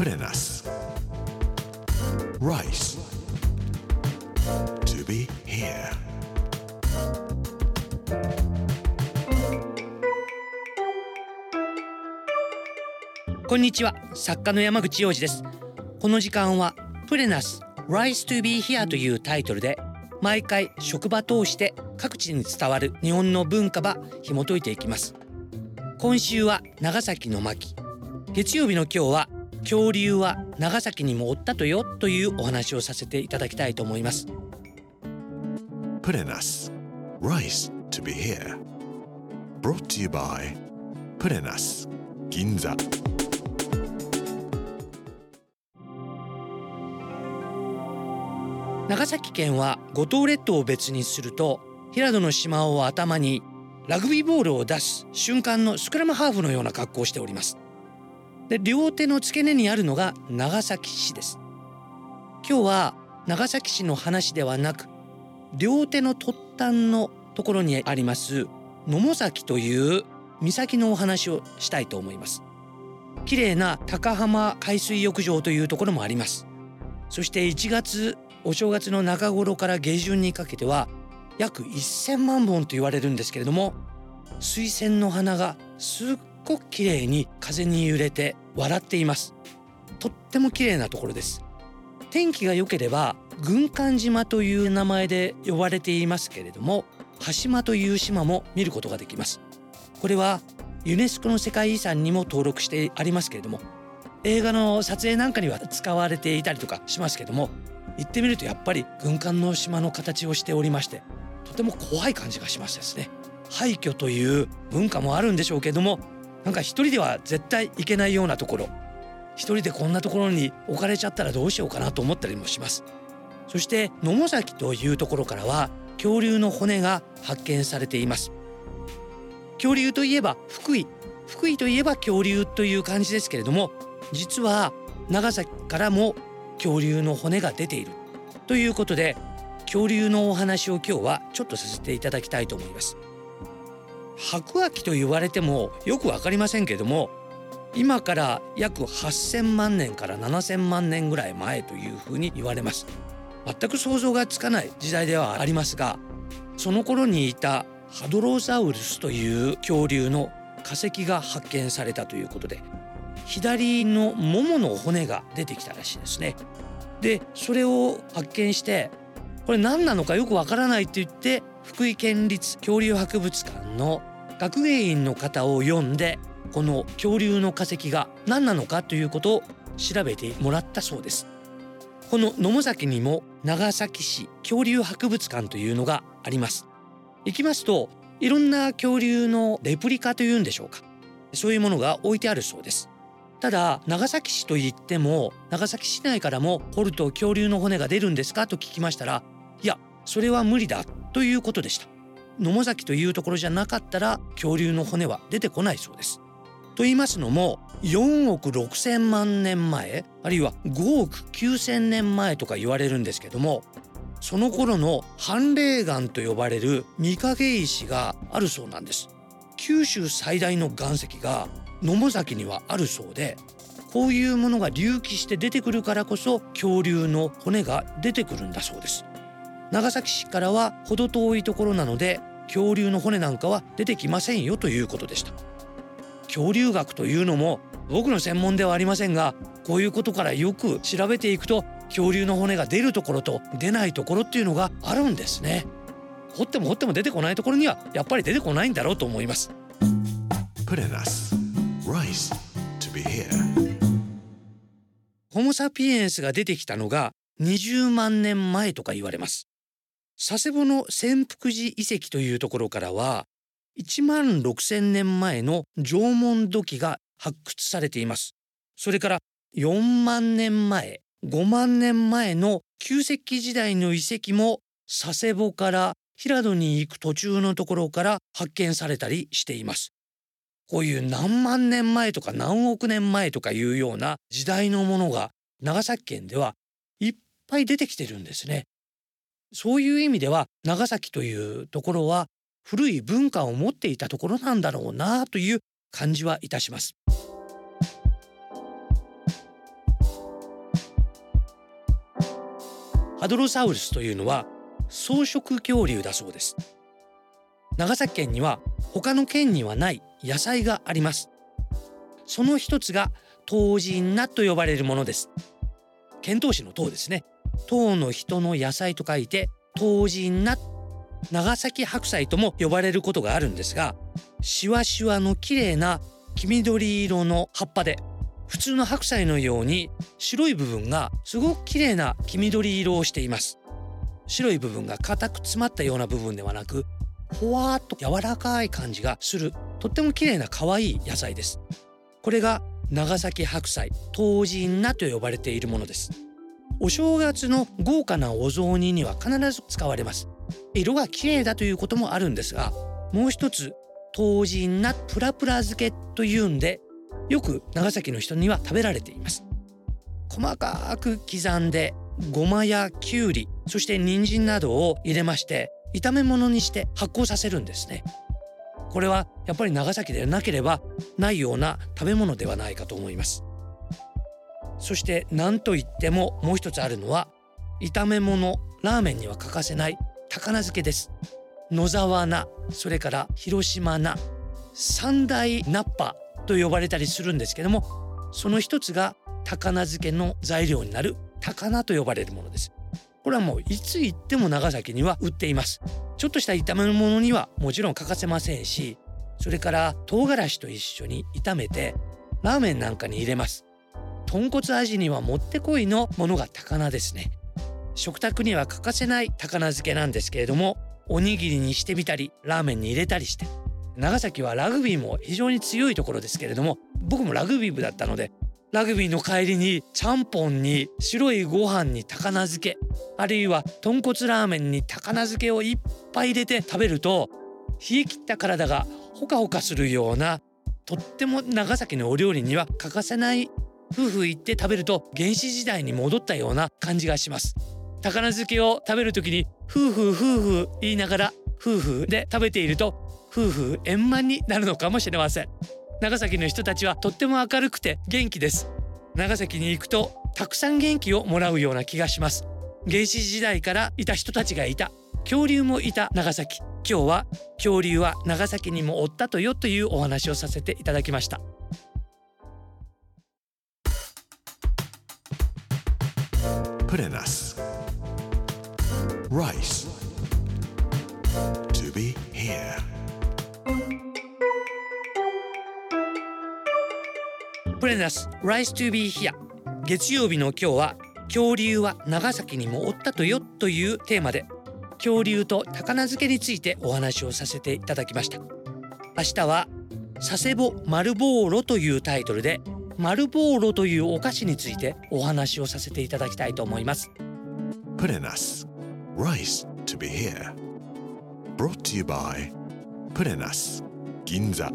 プレナス Rice To be here. こんにちは。作家の山口洋二です。この時間はプレナス Rise to be here というタイトルで毎回職場通して各地に伝わる日本の文化ば紐解いていきます。今週は長崎の巻。月曜日の今日は恐竜は長崎にもおったとよというお話をさせていただきたいと思います。プレナス Rice to be here. Brought to you by プレナス銀座長崎県は五島列島を別にすると平戸の島を頭にラグビーボールを出す瞬間のスクラムハーフのような格好をしておりますで両手の付け根にあるのが長崎市です。今日は長崎市の話ではなく両手の突端のところにあります野母崎という岬のお話をしたいと思います。綺麗な高浜海水浴場というところもあります。そして1月お正月の中頃から下旬にかけては約1,000万本と言われるんですけれども水仙の花がすっごく綺麗に風に揺れて笑っています。とっても綺麗なところです。天気が良ければ軍艦島という名前で呼ばれていますけれども羽島という島も見ることができます。これはユネスコの世界遺産にも登録してありますけれども映画の撮影なんかには使われていたりとかしますけども行ってみるとやっぱり軍艦の島の形をしておりましてとても怖い感じがしますですね。廃墟という文化もあるんでしょうけどもなんか一人では絶対行けないようなところ。一人でこんなところに置かれちゃったらどうしようかなと思ったりもします。そして野母崎というところからは恐竜の骨が発見されています。恐竜といえば福井。福井といえば恐竜という感じですけれども実は長崎からも恐竜の骨が出ている。ということで恐竜のお話を今日はちょっとさせていただきたいと思います。白亜紀と言われてもよくわかりませんけれども今から約8,000万年から7,000万年ぐらい前というふうに言われます。全く想像がつかない時代ではありますがその頃にいたハドロザウルスという恐竜の化石が発見されたということで左のももの骨が出てきたらしいですね。でそれを発見してこれ何なのかよくわからないって言って福井県立恐竜博物館の学芸員の方を呼んでこの恐竜の化石が何なのかということを調べてもらったそうです。この野母崎にも長崎市恐竜博物館というのがあります。行きますといろんな恐竜のレプリカというんでしょうか。そういうものが置いてあるそうです。ただ長崎市といっても長崎市内からも掘ると恐竜の骨が出るんですかと聞きましたらいやそれは無理だということでした。野母崎というところじゃなかったら恐竜の骨は出てこないそうです。と言いますのも4億6千万年前あるいは5億9千年前とか言われるんですけどもその頃の斑霊岩と呼ばれる御影石があるそうなんです。九州最大の岩石が野母崎にはあるそうでこういうものが隆起して出てくるからこそ恐竜の骨が出てくるんだそうです。長崎市からは程遠いところなので恐竜の骨なんかは出てきませんよということでした。恐竜学というのも僕の専門ではありませんがこういうことからよく調べていくと恐竜の骨が出るところと出ないところっていうのがあるんですね。掘っても掘っても出てこないところにはやっぱり出てこないんだろうと思います。ホモ・サピエンスが出てきたのが20万年前とか言われます佐世保の潜福寺遺跡というところからは1万6,000年前の縄文土器が発掘されています。それから4万年前5万年前の旧石器時代の遺跡も佐世保から平戸に行く途中のところから発見されたりしています。こういう何万年前とか何億年前とかいうような時代のものが長崎県ではいっぱい出てきてるんですね。そういう意味では長崎というところは古い文化を持っていたところなんだろうなという感じはいたします。ハドロサウルスというのは草食恐竜だそうです。長崎県には他の県にはない野菜があります。その一つが唐人なと呼ばれるものです。遣唐使の唐ですね。唐の人の野菜と書いて唐人菜長崎白菜とも呼ばれることがあるんですがしわしわの綺麗な黄緑色の葉っぱで普通の白菜のように白い部分がすごく綺麗な黄緑色をしています。白い部分が硬く詰まったような部分ではなくほわっと柔らかい感じがするとっても綺麗な可愛い野菜です。これが長崎白菜唐人菜と呼ばれているものです。お正月の豪華なお雑煮には必ず使われます。色が綺麗だということもあるんですがもう一つ唐人菜プラプラ漬けというんでよく長崎の人には食べられています。細かく刻んでごまやきゅうりそして人参などを入れまして炒め物にして発酵させるんですね。これはやっぱり長崎でなければないような食べ物ではないかと思います。そして何といってももう一つあるのは炒め物ラーメンには欠かせない高菜漬けです。野沢菜それから広島菜三大ナッパと呼ばれたりするんですけどもその一つが高菜漬けの材料になる高菜と呼ばれるものです。これはもういつ行っても長崎には売っています。ちょっとした炒め物にはもちろん欠かせませんしそれから唐辛子と一緒に炒めてラーメンなんかに入れます。豚骨味にはもってこいのものが高菜ですね。食卓には欠かせない高菜漬けなんですけれどもおにぎりにしてみたりラーメンに入れたりして長崎はラグビーも非常に強いところですけれども僕もラグビー部だったのでラグビーの帰りにちゃんぽんに白いご飯に高菜漬けあるいは豚骨ラーメンに高菜漬けをいっぱい入れて食べると冷え切った体がほかほかするようなとっても長崎のお料理には欠かせない夫婦行って食べると原始時代に戻ったような感じがします。高菜漬けを食べる時に夫婦夫婦言いながら夫婦で食べていると夫婦円満になるのかもしれません。長崎の人たちはとっても明るくて元気です。長崎に行くとたくさん元気をもらうような気がします。原始時代からいた人たちがいた。恐竜もいた。長崎。今日は恐竜は長崎にもおったとよというお話をさせていただきました。Purenas. Rice. To be here. プレナス Rise to be here 月曜日の今日は恐竜は長崎にもおったとよというテーマで恐竜と高菜漬けについてお話をさせていただきました明日は佐世保丸ボーロというタイトルで丸ボーロというお菓子についてお話をさせていただきたいと思います Prenas Rice to be here. Brought to you by Prenas 銀座